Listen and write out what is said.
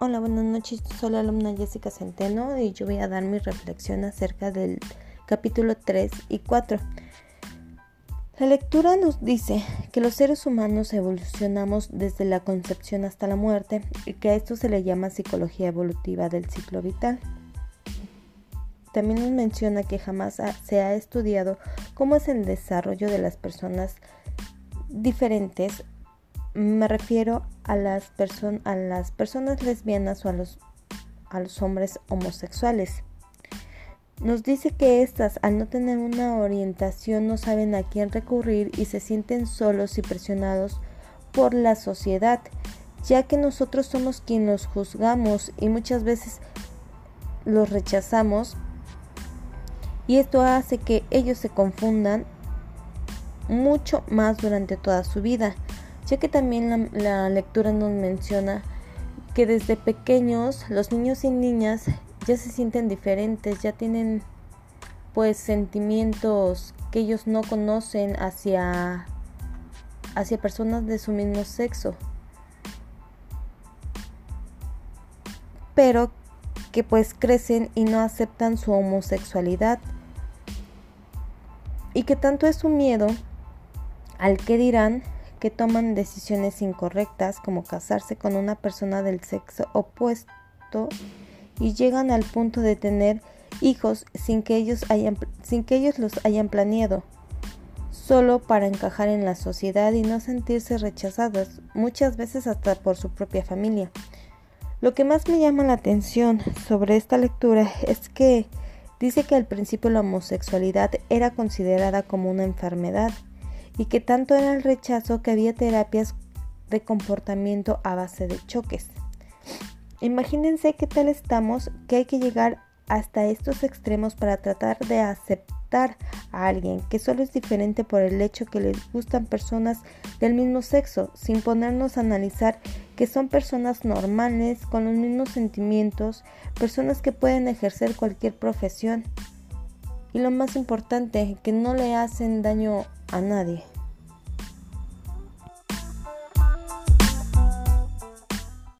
Hola, buenas noches. Soy la alumna Jessica Centeno y yo voy a dar mi reflexión acerca del capítulo 3 y 4. La lectura nos dice que los seres humanos evolucionamos desde la concepción hasta la muerte y que a esto se le llama psicología evolutiva del ciclo vital. También nos menciona que jamás se ha estudiado cómo es el desarrollo de las personas diferentes me refiero a las, a las personas lesbianas o a los, a los hombres homosexuales. Nos dice que éstas, al no tener una orientación, no saben a quién recurrir y se sienten solos y presionados por la sociedad, ya que nosotros somos quienes los juzgamos y muchas veces los rechazamos y esto hace que ellos se confundan mucho más durante toda su vida ya que también la, lectura nos menciona que desde pequeños los niños y niñas ya se sienten diferentes, ya tienen pues sentimientos que ellos no conocen hacia hacia personas de su mismo sexo. Pero que pues crecen y no aceptan su homosexualidad. Y que tanto es su miedo al que dirán que toman decisiones incorrectas como casarse con una persona del sexo opuesto y llegan al punto de tener hijos sin que ellos, hayan, sin que ellos los hayan planeado, solo para encajar en la sociedad y no sentirse rechazados, muchas veces hasta por su propia familia. Lo que más me llama la atención sobre esta lectura es que dice que al principio la homosexualidad era considerada como una enfermedad y que tanto era el rechazo que había terapias de comportamiento a base de choques. Imagínense qué tal estamos que hay que llegar hasta estos extremos para tratar de aceptar a alguien que solo es diferente por el hecho que les gustan personas del mismo sexo, sin ponernos a analizar que son personas normales, con los mismos sentimientos, personas que pueden ejercer cualquier profesión y lo más importante, que no le hacen daño a nadie.